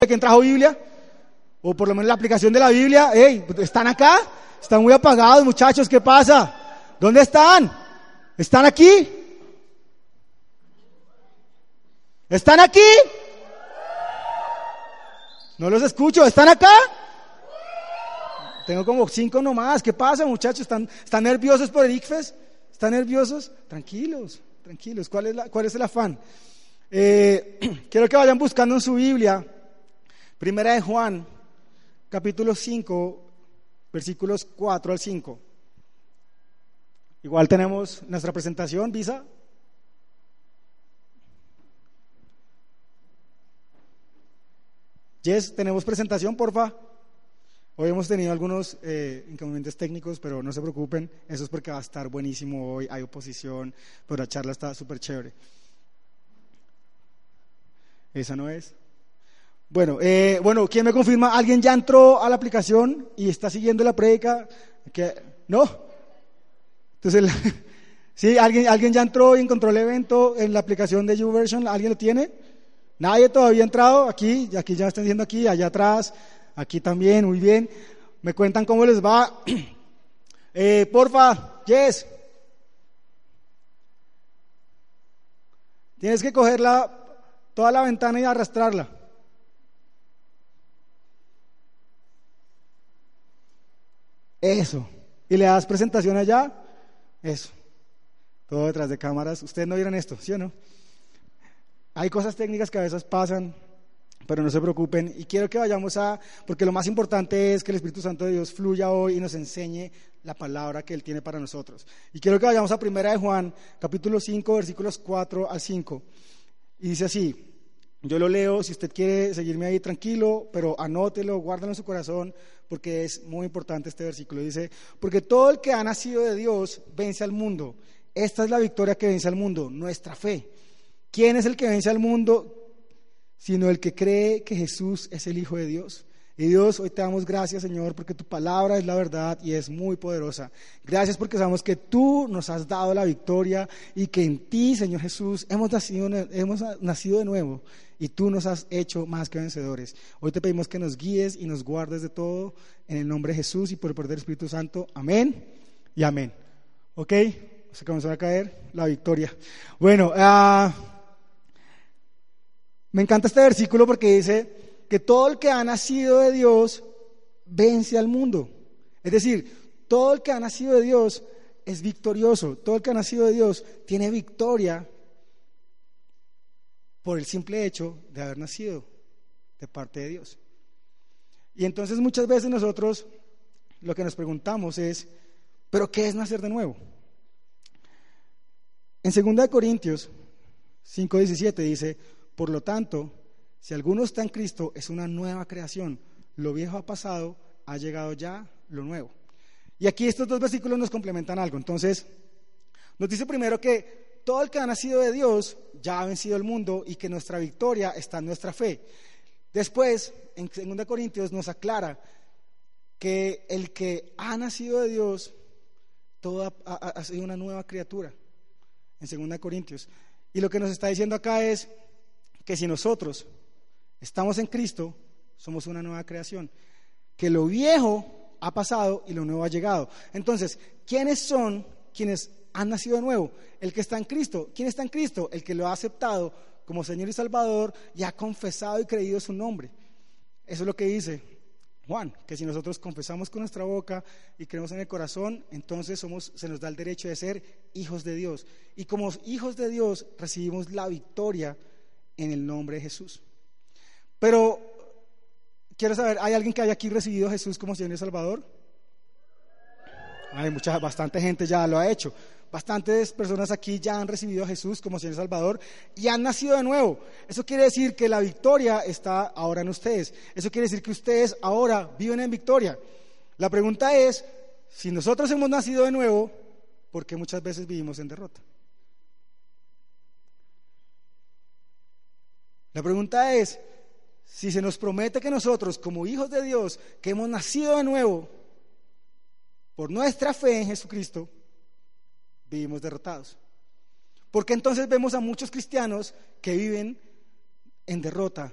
¿Quién trajo Biblia? O por lo menos la aplicación de la Biblia. Hey, ¿están acá? Están muy apagados, muchachos. ¿Qué pasa? ¿Dónde están? ¿Están aquí? ¿Están aquí? No los escucho. ¿Están acá? Tengo como cinco nomás. ¿Qué pasa, muchachos? ¿Están, están nerviosos por el ICFES? ¿Están nerviosos? Tranquilos, tranquilos. ¿Cuál es, el afán? Eh, quiero que vayan buscando en su Biblia Primera de Juan, capítulo 5, versículos 4 al 5. Igual tenemos nuestra presentación, Visa. Yes, tenemos presentación, porfa. Hoy hemos tenido algunos eh, inconvenientes técnicos, pero no se preocupen, eso es porque va a estar buenísimo hoy, hay oposición, pero la charla está súper chévere. Esa no es. Bueno, eh, bueno, ¿quién me confirma? ¿Alguien ya entró a la aplicación y está siguiendo la prédica? ¿No? Entonces, ¿sí? ¿Alguien, ¿Alguien ya entró y encontró el evento en la aplicación de YouVersion? ¿Alguien lo tiene? Nadie todavía ha entrado aquí, aquí ya están diciendo aquí, allá atrás, aquí también, muy bien. Me cuentan cómo les va. Eh, porfa, Yes. Tienes que coger toda la ventana y arrastrarla. Eso. Y le das presentación allá. Eso. Todo detrás de cámaras. Ustedes no vieron esto, ¿sí o no? Hay cosas técnicas que a veces pasan, pero no se preocupen. Y quiero que vayamos a, porque lo más importante es que el Espíritu Santo de Dios fluya hoy y nos enseñe la palabra que Él tiene para nosotros. Y quiero que vayamos a Primera de Juan, capítulo 5, versículos 4 al 5. Y dice así, yo lo leo, si usted quiere seguirme ahí tranquilo, pero anótelo, guárdalo en su corazón, porque es muy importante este versículo. Dice, porque todo el que ha nacido de Dios vence al mundo. Esta es la victoria que vence al mundo, nuestra fe. ¿Quién es el que vence al mundo? Sino el que cree que Jesús es el Hijo de Dios. Y Dios, hoy te damos gracias, Señor, porque tu palabra es la verdad y es muy poderosa. Gracias porque sabemos que tú nos has dado la victoria y que en ti, Señor Jesús, hemos nacido, hemos nacido de nuevo y tú nos has hecho más que vencedores. Hoy te pedimos que nos guíes y nos guardes de todo en el nombre de Jesús y por el poder del Espíritu Santo. Amén y amén. ¿Ok? Se comenzó a caer la victoria. Bueno, uh, me encanta este versículo porque dice que todo el que ha nacido de Dios vence al mundo. Es decir, todo el que ha nacido de Dios es victorioso. Todo el que ha nacido de Dios tiene victoria por el simple hecho de haber nacido de parte de Dios. Y entonces muchas veces nosotros lo que nos preguntamos es, ¿pero qué es nacer de nuevo? En 2 Corintios 5:17 dice, por lo tanto, si alguno está en Cristo, es una nueva creación. Lo viejo ha pasado, ha llegado ya lo nuevo. Y aquí estos dos versículos nos complementan algo. Entonces, nos dice primero que todo el que ha nacido de Dios ya ha vencido el mundo y que nuestra victoria está en nuestra fe. Después, en 2 Corintios nos aclara que el que ha nacido de Dios, todo ha, ha sido una nueva criatura. En 2 Corintios. Y lo que nos está diciendo acá es que si nosotros estamos en Cristo, somos una nueva creación. Que lo viejo ha pasado y lo nuevo ha llegado. Entonces, ¿quiénes son quienes han nacido de nuevo? El que está en Cristo. ¿Quién está en Cristo? El que lo ha aceptado como Señor y Salvador y ha confesado y creído su nombre. Eso es lo que dice Juan, que si nosotros confesamos con nuestra boca y creemos en el corazón, entonces somos, se nos da el derecho de ser hijos de Dios. Y como hijos de Dios recibimos la victoria en el nombre de Jesús. Pero quiero saber, ¿hay alguien que haya aquí recibido a Jesús como Señor y Salvador? Hay mucha, bastante gente ya lo ha hecho. bastantes personas aquí ya han recibido a Jesús como Señor Salvador y han nacido de nuevo. Eso quiere decir que la victoria está ahora en ustedes. Eso quiere decir que ustedes ahora viven en victoria. La pregunta es, si nosotros hemos nacido de nuevo, ¿por qué muchas veces vivimos en derrota? La pregunta es, si se nos promete que nosotros, como hijos de Dios, que hemos nacido de nuevo, por nuestra fe en Jesucristo, vivimos derrotados. Porque entonces vemos a muchos cristianos que viven en derrota,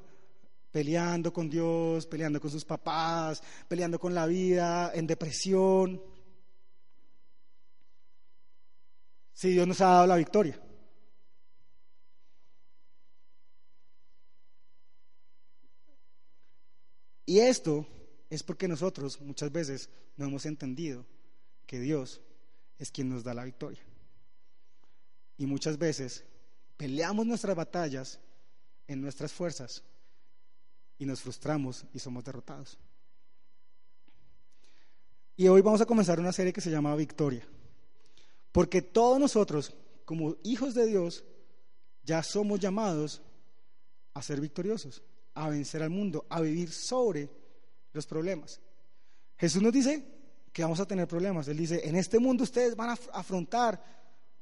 peleando con Dios, peleando con sus papás, peleando con la vida, en depresión. Si Dios nos ha dado la victoria. Y esto es porque nosotros muchas veces no hemos entendido que Dios es quien nos da la victoria. Y muchas veces peleamos nuestras batallas en nuestras fuerzas y nos frustramos y somos derrotados. Y hoy vamos a comenzar una serie que se llama Victoria. Porque todos nosotros, como hijos de Dios, ya somos llamados a ser victoriosos a vencer al mundo, a vivir sobre los problemas. Jesús nos dice que vamos a tener problemas. Él dice, en este mundo ustedes van a afrontar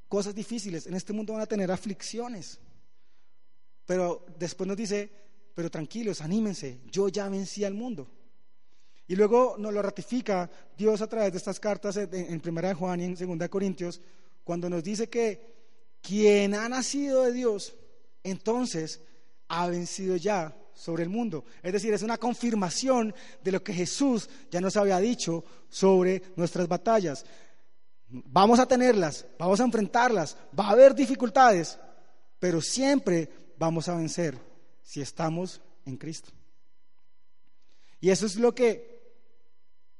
cosas difíciles, en este mundo van a tener aflicciones. Pero después nos dice, pero tranquilos, anímense, yo ya vencí al mundo. Y luego nos lo ratifica Dios a través de estas cartas en Primera de Juan y en Segunda de Corintios, cuando nos dice que quien ha nacido de Dios, entonces ha vencido ya sobre el mundo. Es decir, es una confirmación de lo que Jesús ya nos había dicho sobre nuestras batallas. Vamos a tenerlas, vamos a enfrentarlas, va a haber dificultades, pero siempre vamos a vencer si estamos en Cristo. Y eso es lo que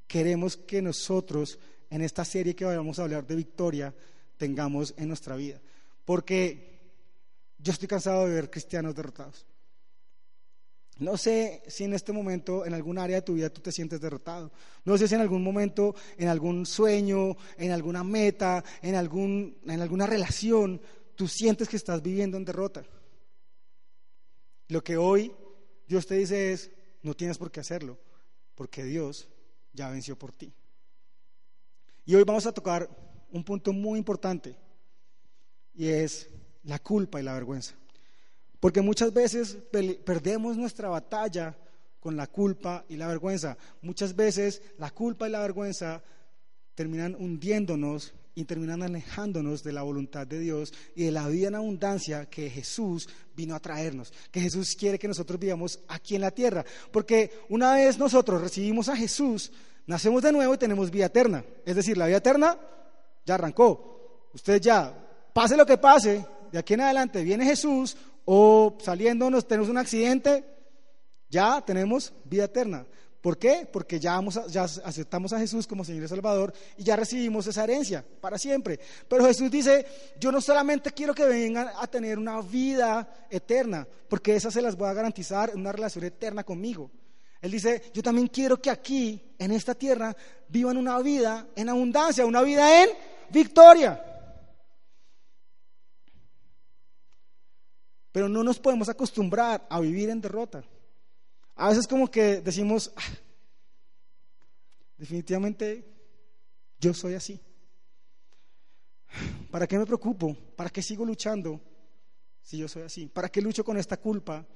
queremos que nosotros en esta serie que vamos a hablar de victoria tengamos en nuestra vida. Porque yo estoy cansado de ver cristianos derrotados. No sé si en este momento, en algún área de tu vida, tú te sientes derrotado. No sé si en algún momento, en algún sueño, en alguna meta, en, algún, en alguna relación, tú sientes que estás viviendo en derrota. Lo que hoy Dios te dice es, no tienes por qué hacerlo, porque Dios ya venció por ti. Y hoy vamos a tocar un punto muy importante, y es la culpa y la vergüenza. Porque muchas veces perdemos nuestra batalla con la culpa y la vergüenza. Muchas veces la culpa y la vergüenza terminan hundiéndonos y terminan alejándonos de la voluntad de Dios y de la vida en abundancia que Jesús vino a traernos, que Jesús quiere que nosotros vivamos aquí en la tierra. Porque una vez nosotros recibimos a Jesús, nacemos de nuevo y tenemos vida eterna. Es decir, la vida eterna ya arrancó. Usted ya, pase lo que pase, de aquí en adelante viene Jesús, o saliéndonos tenemos un accidente, ya tenemos vida eterna. ¿Por qué? Porque ya, ya aceptamos a Jesús como Señor y Salvador y ya recibimos esa herencia para siempre. Pero Jesús dice, yo no solamente quiero que vengan a tener una vida eterna, porque esa se las voy a garantizar en una relación eterna conmigo. Él dice, yo también quiero que aquí, en esta tierra, vivan una vida en abundancia, una vida en victoria. Pero no nos podemos acostumbrar a vivir en derrota. A veces como que decimos, ah, definitivamente yo soy así. ¿Para qué me preocupo? ¿Para qué sigo luchando si yo soy así? ¿Para qué lucho con esta culpa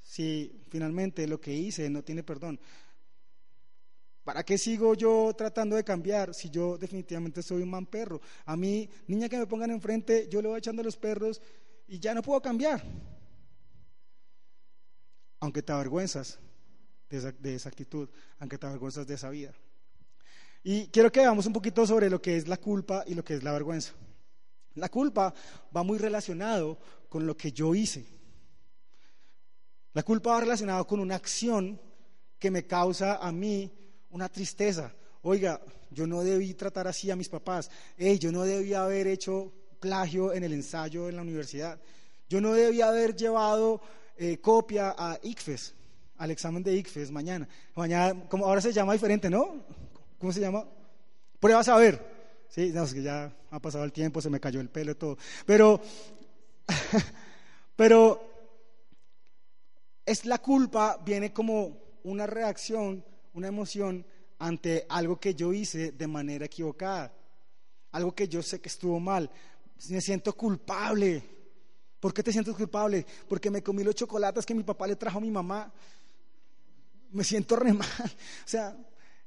si finalmente lo que hice no tiene perdón? ¿Para qué sigo yo tratando de cambiar si yo definitivamente soy un man perro? A mí, niña que me pongan enfrente, yo le voy echando a los perros y ya no puedo cambiar. Aunque te avergüenzas de esa, actitud, aunque te avergüenzas de esa vida. Y quiero que veamos un poquito sobre lo que es la culpa y lo que es la vergüenza. La culpa va muy relacionado con lo que yo hice. La culpa va relacionado con una acción que me causa a mí una tristeza. Oiga, yo no debí tratar así a mis papás. Hey, yo no debía haber hecho plagio en el ensayo en la universidad. Yo no debía haber llevado eh, copia a ICFES, al examen de ICFES mañana. Mañana, como ahora se llama diferente, ¿no? ¿Cómo se llama? Pruebas a ver. Sí, ya ha pasado el tiempo, se me cayó el pelo y todo. Pero, pero es la culpa, viene como una reacción, una emoción ante algo que yo hice de manera equivocada, algo que yo sé que estuvo mal. Me siento culpable. ¿Por qué te sientes culpable? Porque me comí los chocolates que mi papá le trajo a mi mamá. Me siento re mal. O sea,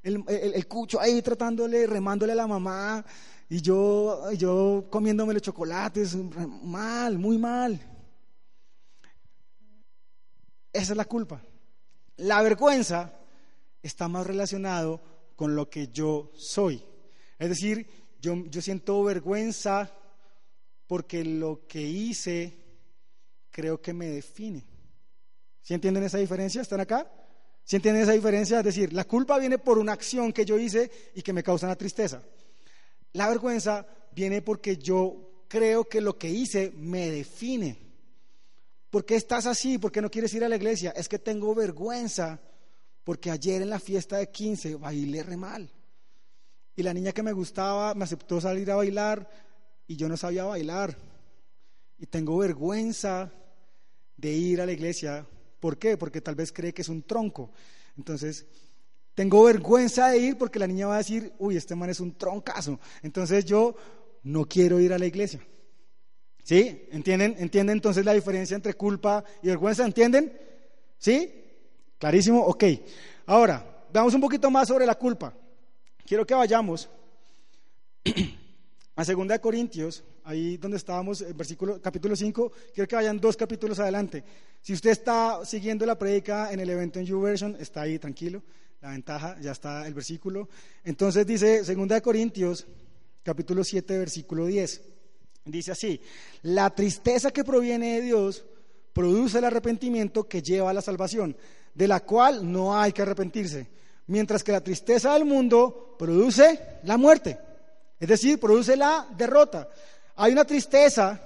el, cucho ahí tratándole, remándole a la mamá y yo, yo comiéndome los chocolates, mal, muy mal. Esa es la culpa. La vergüenza está más relacionado con lo que yo soy. Es decir, yo, yo siento vergüenza porque lo que hice creo que me define. ¿Sí entienden esa diferencia? ¿Están acá? ¿Sí entienden esa diferencia? Es decir, la culpa viene por una acción que yo hice y que me causa una tristeza. La vergüenza viene porque yo creo que lo que hice me define. ¿Por qué estás así? ¿Por qué no quieres ir a la iglesia? Es que tengo vergüenza porque ayer en la fiesta de 15 bailé re mal. Y la niña que me gustaba me aceptó salir a bailar y yo no sabía bailar. Y tengo vergüenza de ir a la iglesia. ¿Por qué? Porque tal vez cree que es un tronco. Entonces, tengo vergüenza de ir porque la niña va a decir, uy, este man es un troncazo. Entonces yo no quiero ir a la iglesia. ¿Sí? ¿Entienden? ¿Entienden entonces la diferencia entre culpa y vergüenza? ¿Entienden? ¿Sí? ¿Clarísimo? Ok. Ahora, veamos un poquito más sobre la culpa. Quiero que vayamos a 2 Corintios, ahí donde estábamos, versículo, capítulo 5, quiero que vayan dos capítulos adelante. Si usted está siguiendo la prédica en el evento en YouVersion, está ahí tranquilo, la ventaja, ya está el versículo. Entonces dice 2 Corintios, capítulo 7, versículo 10. Dice así, la tristeza que proviene de Dios produce el arrepentimiento que lleva a la salvación, de la cual no hay que arrepentirse, mientras que la tristeza del mundo produce la muerte, es decir, produce la derrota. Hay una tristeza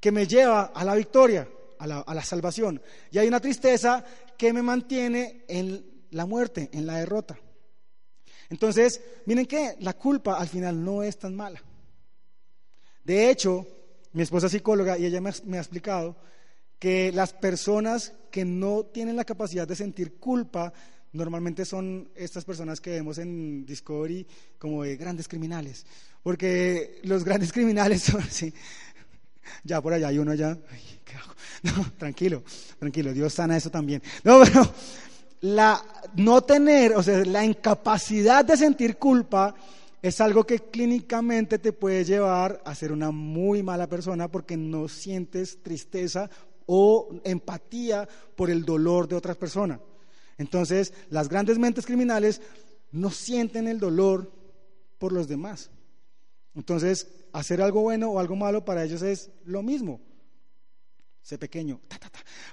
que me lleva a la victoria, a la, salvación, y hay una tristeza que me mantiene en la muerte, en la derrota. Entonces, miren que la culpa al final no es tan mala. De hecho, mi esposa es psicóloga y ella me ha, explicado que las personas que no tienen la capacidad de sentir culpa normalmente son estas personas que vemos en Discovery como de grandes criminales. Porque los grandes criminales son así. Ya por allá hay uno allá. Tranquilo, tranquilo, Dios sana eso también. No, pero la no tener, o sea, la incapacidad de sentir culpa es algo que clínicamente te puede llevar a ser una muy mala persona porque no sientes tristeza o empatía por el dolor de otras personas. Entonces, las grandes mentes criminales no sienten el dolor por los demás. Entonces, hacer algo bueno o algo malo para ellos es lo mismo. Sé pequeño.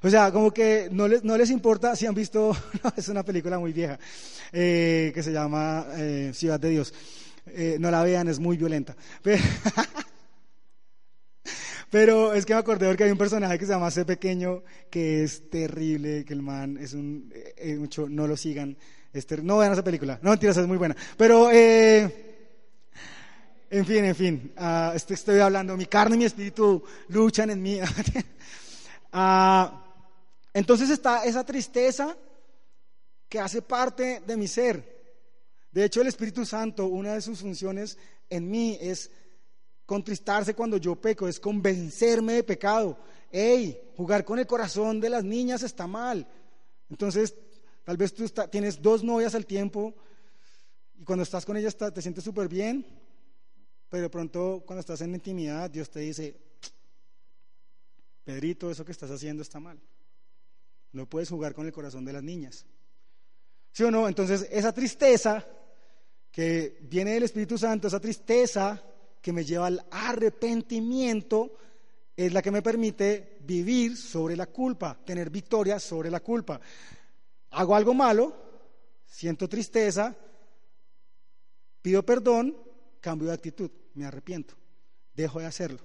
O sea, como que no les, no les importa si han visto, es una película muy vieja, eh, que se llama eh, Ciudad de Dios. Eh, no la vean, es muy violenta. Pero, es que me acordé porque hay un personaje que se llama C Pequeño, que es terrible, que el man es un... Eh, mucho, no lo sigan. no vean esa película. No, mentiras, es muy buena. Pero, eh, en fin, en fin. Uh, estoy hablando, mi carne y mi espíritu luchan en mí. Ah, entonces está esa tristeza que hace parte de mi ser. De hecho, el Espíritu Santo, una de sus funciones en mí es contristarse cuando yo peco, es convencerme de pecado. Hey, jugar con el corazón de las niñas está mal. Entonces, tal vez tú tienes dos novias al tiempo y cuando estás con ellas te sientes súper bien, pero de pronto cuando estás en intimidad, Dios te dice, Pedrito, eso que estás haciendo está mal. No puedes jugar con el corazón de las niñas. ¿Sí o no? Entonces, esa tristeza que viene del Espíritu Santo, esa tristeza que me lleva al arrepentimiento, es la que me permite vivir sobre la culpa, tener victoria sobre la culpa. Hago algo malo, siento tristeza, pido perdón, cambio de actitud, me arrepiento, dejo de hacerlo.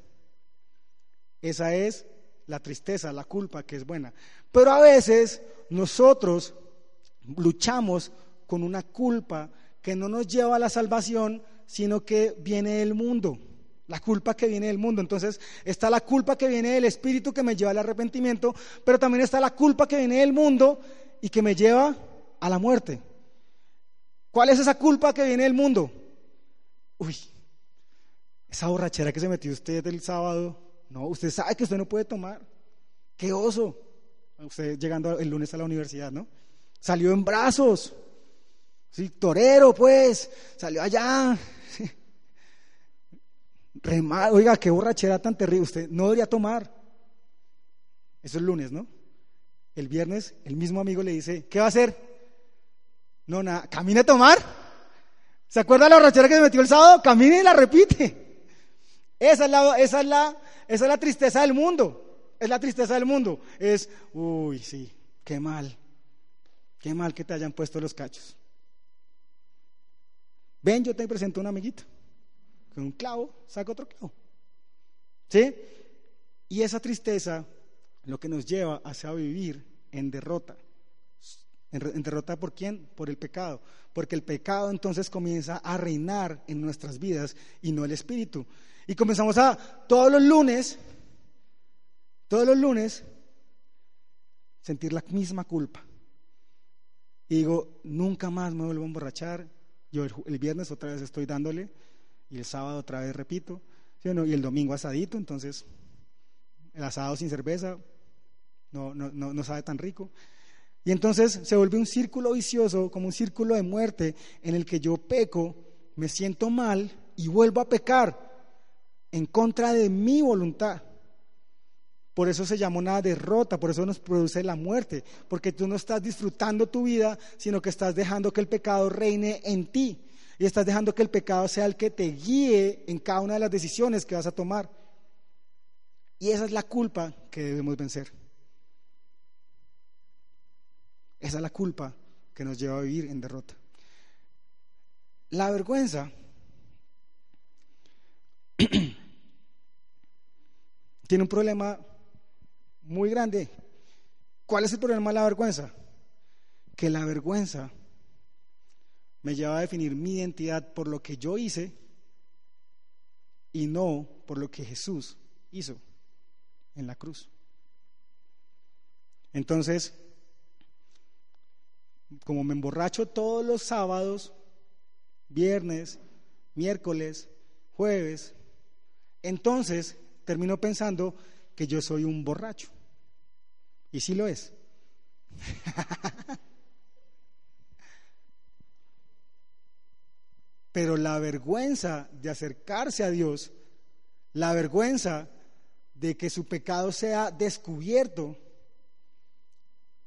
Esa es la tristeza, la culpa que es buena. Pero a veces nosotros luchamos con una culpa que no nos lleva a la salvación, sino que viene del mundo. La culpa que viene del mundo. Entonces está la culpa que viene del Espíritu que me lleva al arrepentimiento, pero también está la culpa que viene del mundo y que me lleva a la muerte. ¿Cuál es esa culpa que viene del mundo? Uy, esa borrachera que se metió usted el sábado. No, usted sabe que usted no puede tomar. ¡Qué oso! Usted llegando el lunes a la universidad, ¿no? Salió en brazos. Sí, torero, pues. Salió allá. Oiga, qué borrachera tan terrible. Usted no debería tomar. Eso es lunes, ¿no? El viernes, el mismo amigo le dice, ¿qué va a hacer? No, nada, camine a tomar. ¿Se acuerda la borrachera que se metió el sábado? Camine y la repite. Esa es la, esa es la, esa es la tristeza del mundo. Es la tristeza del mundo. Es, uy, sí, qué mal. Qué mal que te hayan puesto los cachos. Ven, yo te presento a un amiguito un clavo saca otro clavo. ¿Sí? Y esa tristeza lo que nos lleva hacia vivir en derrota. ¿En derrota por quién? Por el pecado. Porque el pecado entonces comienza a reinar en nuestras vidas y no el espíritu. Y comenzamos a, todos los lunes, todos los lunes, sentir la misma culpa. Y digo, nunca más me vuelvo a emborrachar. Yo el viernes otra vez estoy dándole y el sábado otra vez repito, y el domingo asadito, entonces el asado sin cerveza no, no, no, sabe tan rico. Y entonces se vuelve un círculo vicioso, como un círculo de muerte, en el que yo peco, me siento mal y vuelvo a pecar en contra de mi voluntad. Por eso se llama una derrota, por eso nos produce la muerte, porque tú no estás disfrutando tu vida, sino que estás dejando que el pecado reine en ti y estás dejando que el pecado sea el que te guíe en cada una de las decisiones que vas a tomar. Y esa es la culpa que debemos vencer. Esa es la culpa que nos lleva a vivir en derrota. La vergüenza tiene un problema muy grande. ¿Cuál es el problema de la vergüenza? Que la vergüenza me lleva a definir mi identidad por lo que yo hice y no por lo que Jesús hizo en la cruz. Entonces, como me emborracho todos los sábados, viernes, miércoles, jueves, entonces termino pensando que yo soy un borracho. Y sí lo es. Pero la vergüenza de acercarse a Dios, la vergüenza de que su pecado sea descubierto,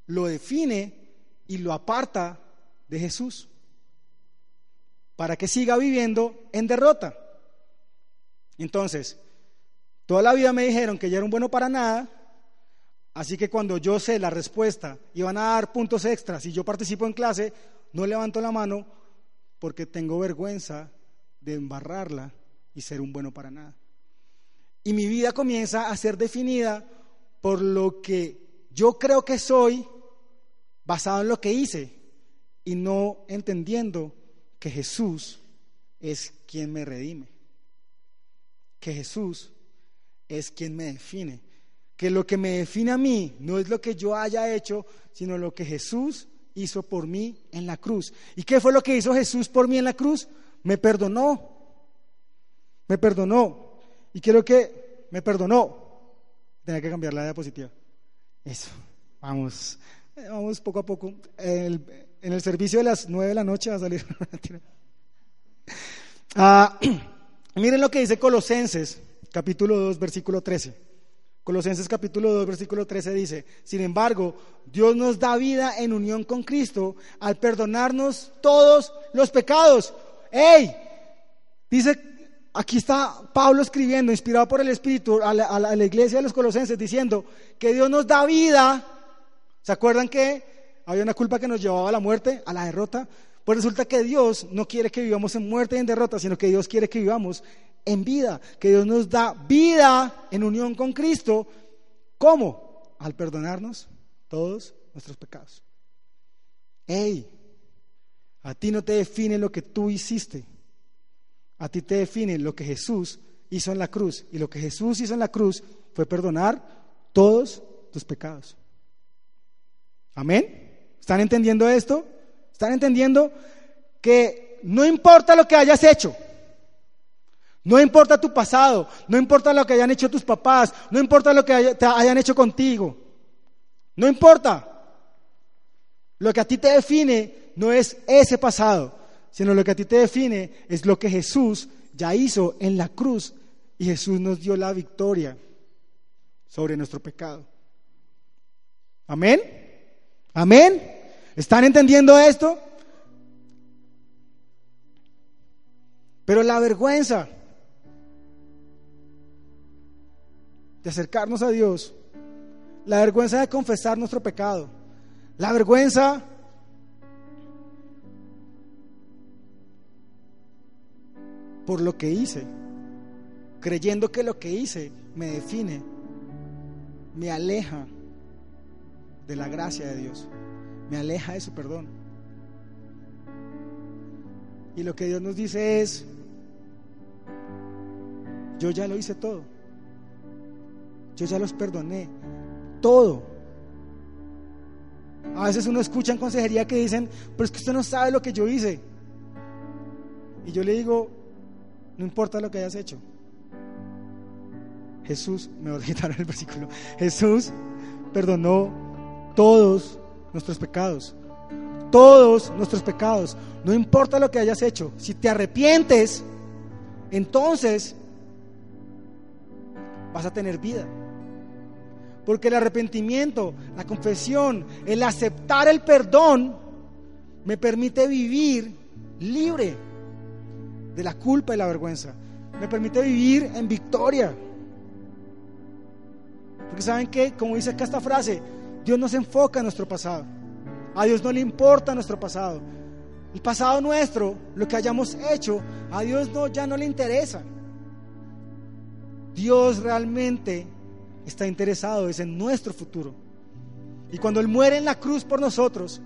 lo define y lo aparta de Jesús para que siga viviendo en derrota. Entonces, toda la vida me dijeron que ya era un bueno para nada, así que cuando yo sé la respuesta y van a dar puntos extras y yo participo en clase, no levanto la mano porque tengo vergüenza de embarrarla y ser un bueno para nada. Y mi vida comienza a ser definida por lo que yo creo que soy basado en lo que hice y no entendiendo que Jesús es quien me redime, que Jesús es quien me define, que lo que me define a mí no es lo que yo haya hecho, sino lo que Jesús hizo por mí en la cruz. ¿Y qué fue lo que hizo Jesús por mí en la cruz? Me perdonó. Me perdonó. Y quiero que me perdonó. Tenía que cambiar la diapositiva. Eso. Vamos. Eh, vamos poco a poco. en el servicio de las nueve de la noche va a salir. ah, miren lo que dice Colosenses, capítulo 2, versículo 13. Colosenses capítulo 2, versículo 13 dice, sin embargo, Dios nos da vida en unión con Cristo al perdonarnos todos los pecados. ¡Ey! Dice, aquí está Pablo escribiendo, inspirado por el Espíritu, a la, a la iglesia de los Colosenses, diciendo que Dios nos da vida. ¿Se acuerdan que había una culpa que nos llevaba a la muerte, a la derrota? Pues resulta que Dios no quiere que vivamos en muerte y en derrota, sino que Dios quiere que vivamos en vida, que Dios nos da vida en unión con Cristo. ¿Cómo? Al perdonarnos todos nuestros pecados. ¡Ey! A ti no te define lo que tú hiciste. A ti te define lo que Jesús hizo en la cruz. Y lo que Jesús hizo en la cruz fue perdonar todos tus pecados. Amén. ¿Están entendiendo esto? ¿Están entendiendo que no importa lo que hayas hecho? No importa tu pasado, no importa lo que hayan hecho tus papás, no importa lo que hayan hecho contigo. No importa. Lo que a ti te define no es ese pasado, sino lo que a ti te define es lo que Jesús ya hizo en la cruz y Jesús nos dio la victoria sobre nuestro pecado. Amén. Amén. ¿Están entendiendo esto? Pero la vergüenza de acercarnos a Dios, la vergüenza de confesar nuestro pecado, la vergüenza por lo que hice, creyendo que lo que hice me define, me aleja de la gracia de Dios, me aleja de su perdón. Y lo que Dios nos dice es, yo ya lo hice todo, yo ya los perdoné, todo. A veces uno escucha en consejería que dicen, pero es que usted no sabe lo que yo hice. Y yo le digo, no importa lo que hayas hecho. Jesús, me voy a quitar el versículo, Jesús perdonó todos nuestros pecados. Todos nuestros pecados. No importa lo que hayas hecho. Si te arrepientes, entonces vas a tener vida. Porque el arrepentimiento, la confesión, el aceptar el perdón, me permite vivir libre de la culpa y la vergüenza. Me permite vivir en victoria. Porque saben que, como dice acá esta frase, Dios no se enfoca en nuestro pasado. A Dios no le importa nuestro pasado. El pasado nuestro, lo que hayamos hecho, a Dios no, ya no le interesa. Dios realmente está interesado es en nuestro futuro. Y cuando Él muere en la cruz por nosotros,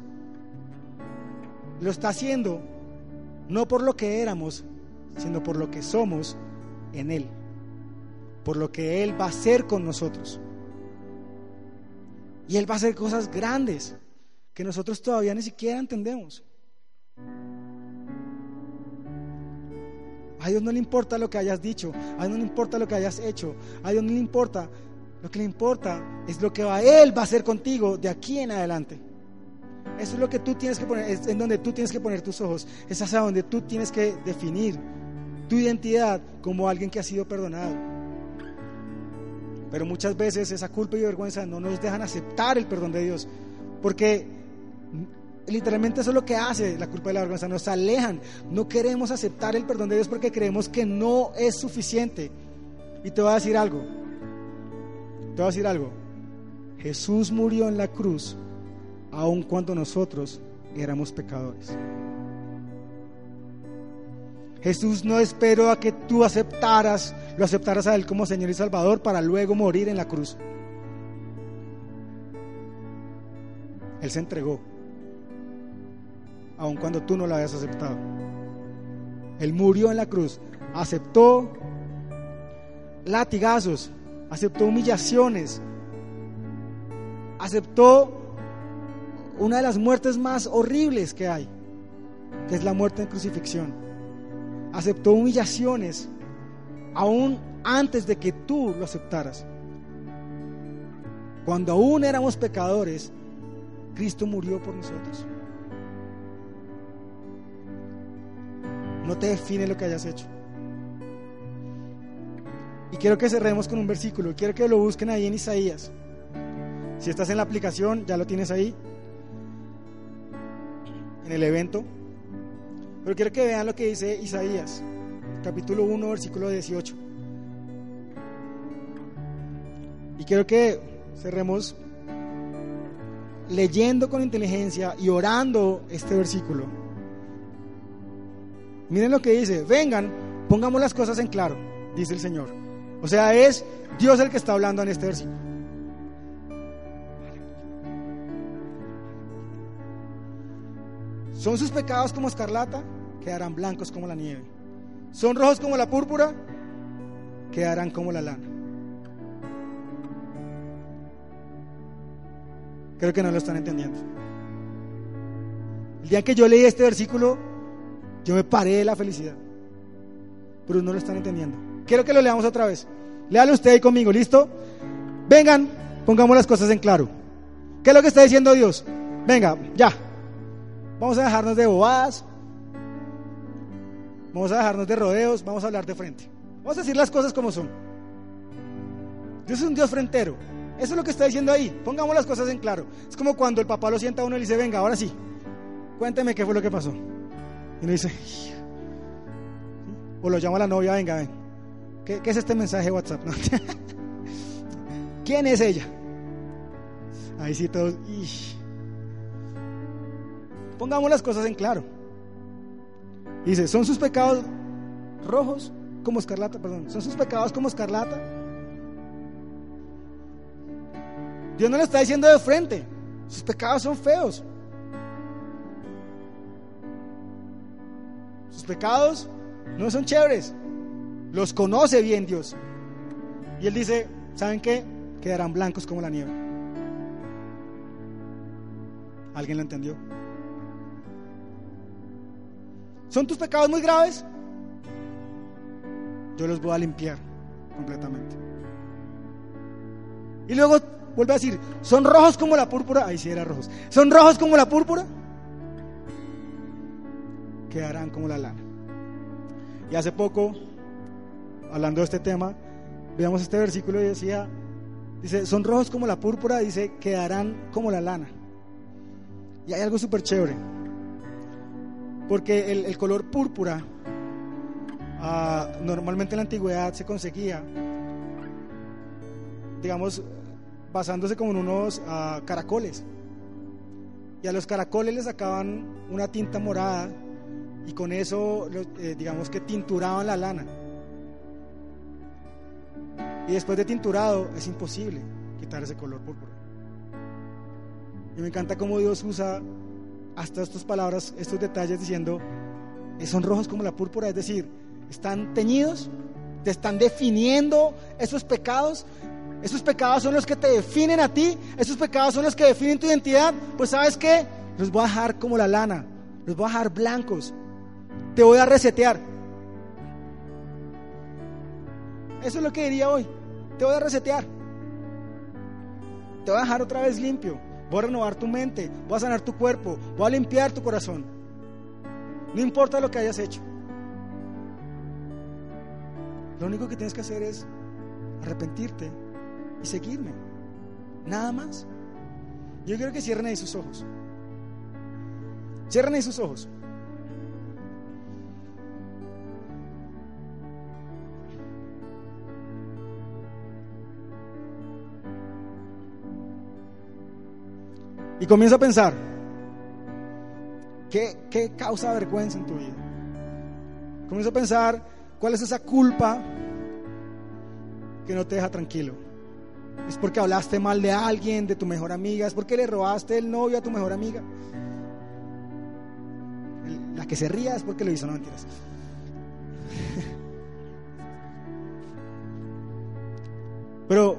lo está haciendo no por lo que éramos, sino por lo que somos en Él, por lo que Él va a hacer con nosotros. Y Él va a hacer cosas grandes que nosotros todavía ni siquiera entendemos. A Dios no le importa lo que hayas dicho, a Dios no le importa lo que hayas hecho, a Dios no le importa lo que le importa es lo que Él va a hacer contigo de aquí en adelante. Eso es lo que tú tienes que poner, es en donde tú tienes que poner tus ojos. Es hacia donde tú tienes que definir tu identidad como alguien que ha sido perdonado. Pero muchas veces esa culpa y vergüenza no nos dejan aceptar el perdón de Dios. Porque literalmente eso es lo que hace la culpa y la vergüenza. Nos alejan. No queremos aceptar el perdón de Dios porque creemos que no es suficiente. Y te voy a decir algo. Te voy a decir algo. Jesús murió en la cruz aun cuando nosotros éramos pecadores. Jesús no esperó a que tú aceptaras, lo aceptaras a Él como Señor y Salvador para luego morir en la cruz. Él se entregó, aun cuando tú no lo habías aceptado. Él murió en la cruz, aceptó latigazos, aceptó humillaciones, aceptó una de las muertes más horribles que hay, que es la muerte en crucifixión. Aceptó humillaciones aún antes de que tú lo aceptaras. Cuando aún éramos pecadores, Cristo murió por nosotros. No te define lo que hayas hecho. Y quiero que cerremos con un versículo. Quiero que lo busquen ahí en Isaías. Si estás en la aplicación, ya lo tienes ahí. En el evento. Pero quiero que vean lo que dice Isaías, capítulo 1, versículo 18. Y quiero que cerremos leyendo con inteligencia y orando este versículo. Miren lo que dice, vengan, pongamos las cosas en claro, dice el Señor. O sea, es Dios el que está hablando en este versículo. Son sus pecados como escarlata, quedarán blancos como la nieve. son rojos como la púrpura, quedarán como la lana. Creo que no lo están entendiendo. El día que yo leí este versículo, yo me paré de la felicidad. Pero no lo están entendiendo. Quiero que lo leamos otra vez. Léalo usted ahí conmigo, ¿listo? Vengan, pongamos las cosas en claro. ¿Qué es lo que está diciendo Dios? Venga, ya. Vamos a dejarnos de bobadas. Vamos a dejarnos de rodeos. Vamos a hablar de frente. Vamos a decir las cosas como son. Dios es un Dios frentero. Eso es lo que está diciendo ahí. Pongamos las cosas en claro. Es como cuando el papá lo sienta a uno y le dice, venga, ahora sí. Cuénteme qué fue lo que pasó. Y le dice, o lo llama la novia, venga, ven. ¿Qué, es este mensaje de WhatsApp? ¿Quién es ella? Ahí sí todos. Pongamos las cosas en claro. Dice, ¿son sus pecados rojos como escarlata? Perdón, ¿son sus pecados como escarlata? Dios no le está diciendo de frente, sus pecados son feos. Sus pecados no son chéveres. Los conoce bien Dios. Y Él dice, ¿saben qué? Quedarán blancos como la nieve. ¿Alguien lo entendió? ¿Son tus pecados muy graves? Yo los voy a limpiar completamente. Y luego vuelve a decir, ¿son rojos como la púrpura? Ahí sí era rojos. ¿Son rojos como la púrpura? Quedarán como la lana. Y hace poco, hablando de este tema, veamos este versículo y decía, dice, son rojos como la púrpura, dice, quedarán como la lana. Y hay algo súper chévere, porque el, color púrpura ah, normalmente en la antigüedad se conseguía, digamos, basándose como en unos ah, caracoles. Y a los caracoles les sacaban una tinta morada y con eso, eh, digamos que tinturaban la lana. Y después de tinturado es imposible quitar ese color púrpura. Y me encanta cómo Dios usa hasta estas palabras, estos detalles diciendo, son rojos como la púrpura, es decir, están teñidos, te están definiendo esos pecados. Esos pecados son los que te definen a ti, esos pecados son los que definen tu identidad. Pues sabes qué, los voy a dejar como la lana, los voy a dejar blancos, te voy a resetear. Eso es lo que diría hoy. Te voy a resetear. Te voy a dejar otra vez limpio. Voy a renovar tu mente. Voy a sanar tu cuerpo. Voy a limpiar tu corazón. No importa lo que hayas hecho. Lo único que tienes que hacer es arrepentirte y seguirme. Nada más. Yo quiero que cierren ahí sus ojos. Cierren ahí sus ojos. Y comienza a pensar, ¿qué, ¿qué, causa vergüenza en tu vida? Comienza a pensar, ¿cuál es esa culpa que no te deja tranquilo? ¿Es porque hablaste mal de alguien, de tu mejor amiga? ¿Es porque le robaste el novio a tu mejor amiga? La que se ría es porque lo hizo, no mentiras. Pero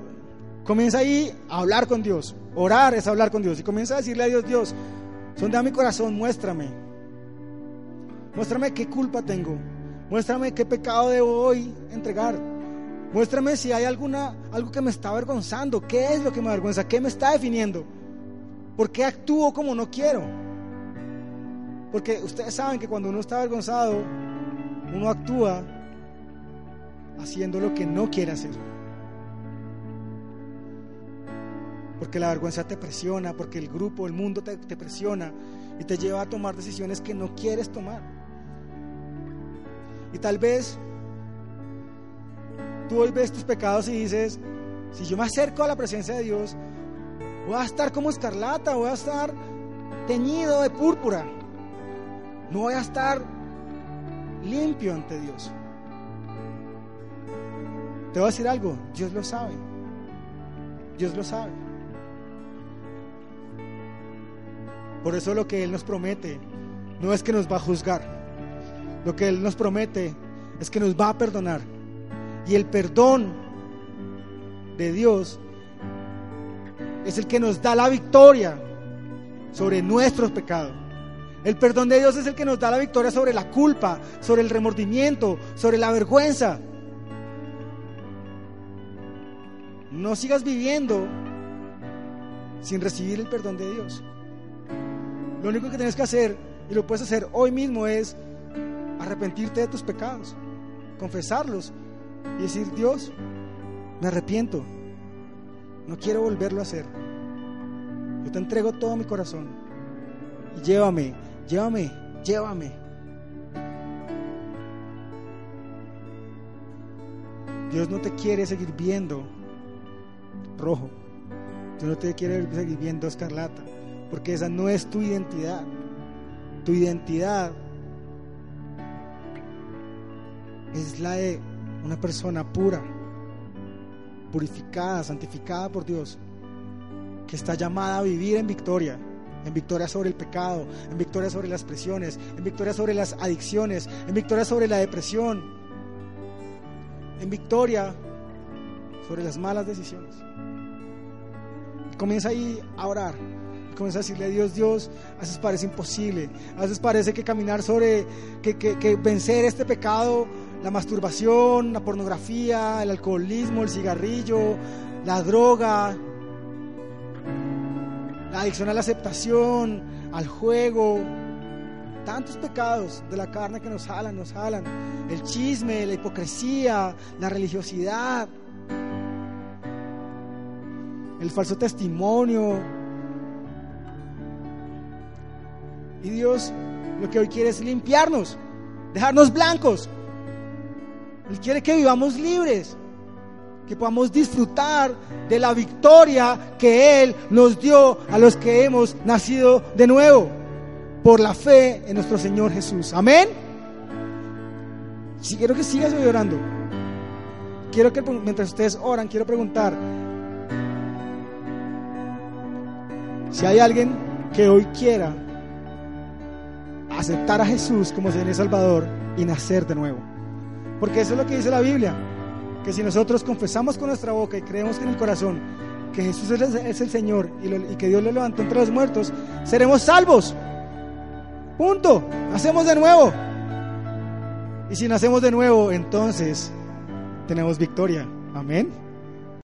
comienza ahí a hablar con Dios. Orar es hablar con Dios y comienza a decirle a Dios, Dios, sonda mi corazón, muéstrame. Muéstrame qué culpa tengo. Muéstrame qué pecado debo hoy entregar. Muéstrame si hay alguna algo que me está avergonzando, qué es lo que me avergüenza, qué me está definiendo. ¿Por qué actúo como no quiero? Porque ustedes saben que cuando uno está avergonzado, uno actúa haciendo lo que no quiere hacer. Porque la vergüenza te presiona, porque el grupo, el mundo te, presiona y te lleva a tomar decisiones que no quieres tomar. Y tal vez tú hoy ves tus pecados y dices, si yo me acerco a la presencia de Dios, voy a estar como escarlata, voy a estar teñido de púrpura, no voy a estar limpio ante Dios. Te voy a decir algo, Dios lo sabe, Dios lo sabe. Por eso lo que Él nos promete no es que nos va a juzgar. Lo que Él nos promete es que nos va a perdonar. Y el perdón de Dios es el que nos da la victoria sobre nuestros pecados. El perdón de Dios es el que nos da la victoria sobre la culpa, sobre el remordimiento, sobre la vergüenza. No sigas viviendo sin recibir el perdón de Dios. Lo único que tienes que hacer, y lo puedes hacer hoy mismo, es arrepentirte de tus pecados, confesarlos y decir, Dios, me arrepiento, no quiero volverlo a hacer. Yo te entrego todo mi corazón y llévame, llévame, llévame. Dios no te quiere seguir viendo rojo. Dios no te quiere seguir viendo escarlata, porque esa no es tu identidad. Tu identidad es la de una persona pura, purificada, santificada por Dios, que está llamada a vivir en victoria, en victoria sobre el pecado, en victoria sobre las presiones, en victoria sobre las adicciones, en victoria sobre la depresión, en victoria sobre las malas decisiones. comienza ahí a orar, comienza a decirle a Dios, Dios, a veces parece imposible, a veces parece que caminar sobre, que, que vencer este pecado la masturbación, la pornografía, el alcoholismo, el cigarrillo, la droga, la adicción a la aceptación, al juego, tantos pecados de la carne que nos jalan, nos jalan, el chisme, la hipocresía, la religiosidad, el falso testimonio. Y Dios lo que hoy quiere es limpiarnos, dejarnos blancos, él quiere que vivamos libres, que podamos disfrutar de la victoria que Él nos dio a los que hemos nacido de nuevo por la fe en nuestro Señor Jesús. Amén. Si quiero que sigas orando, quiero que mientras ustedes oran, quiero preguntar si hay alguien que hoy quiera aceptar a Jesús como Señor y Salvador y nacer de nuevo. Porque eso es lo que dice la Biblia, que si nosotros confesamos con nuestra boca y creemos en el corazón que Jesús es el Señor y, que Dios lo levantó entre los muertos, seremos salvos. Punto. Hacemos de nuevo. Y si nacemos de nuevo, entonces tenemos victoria. Amén.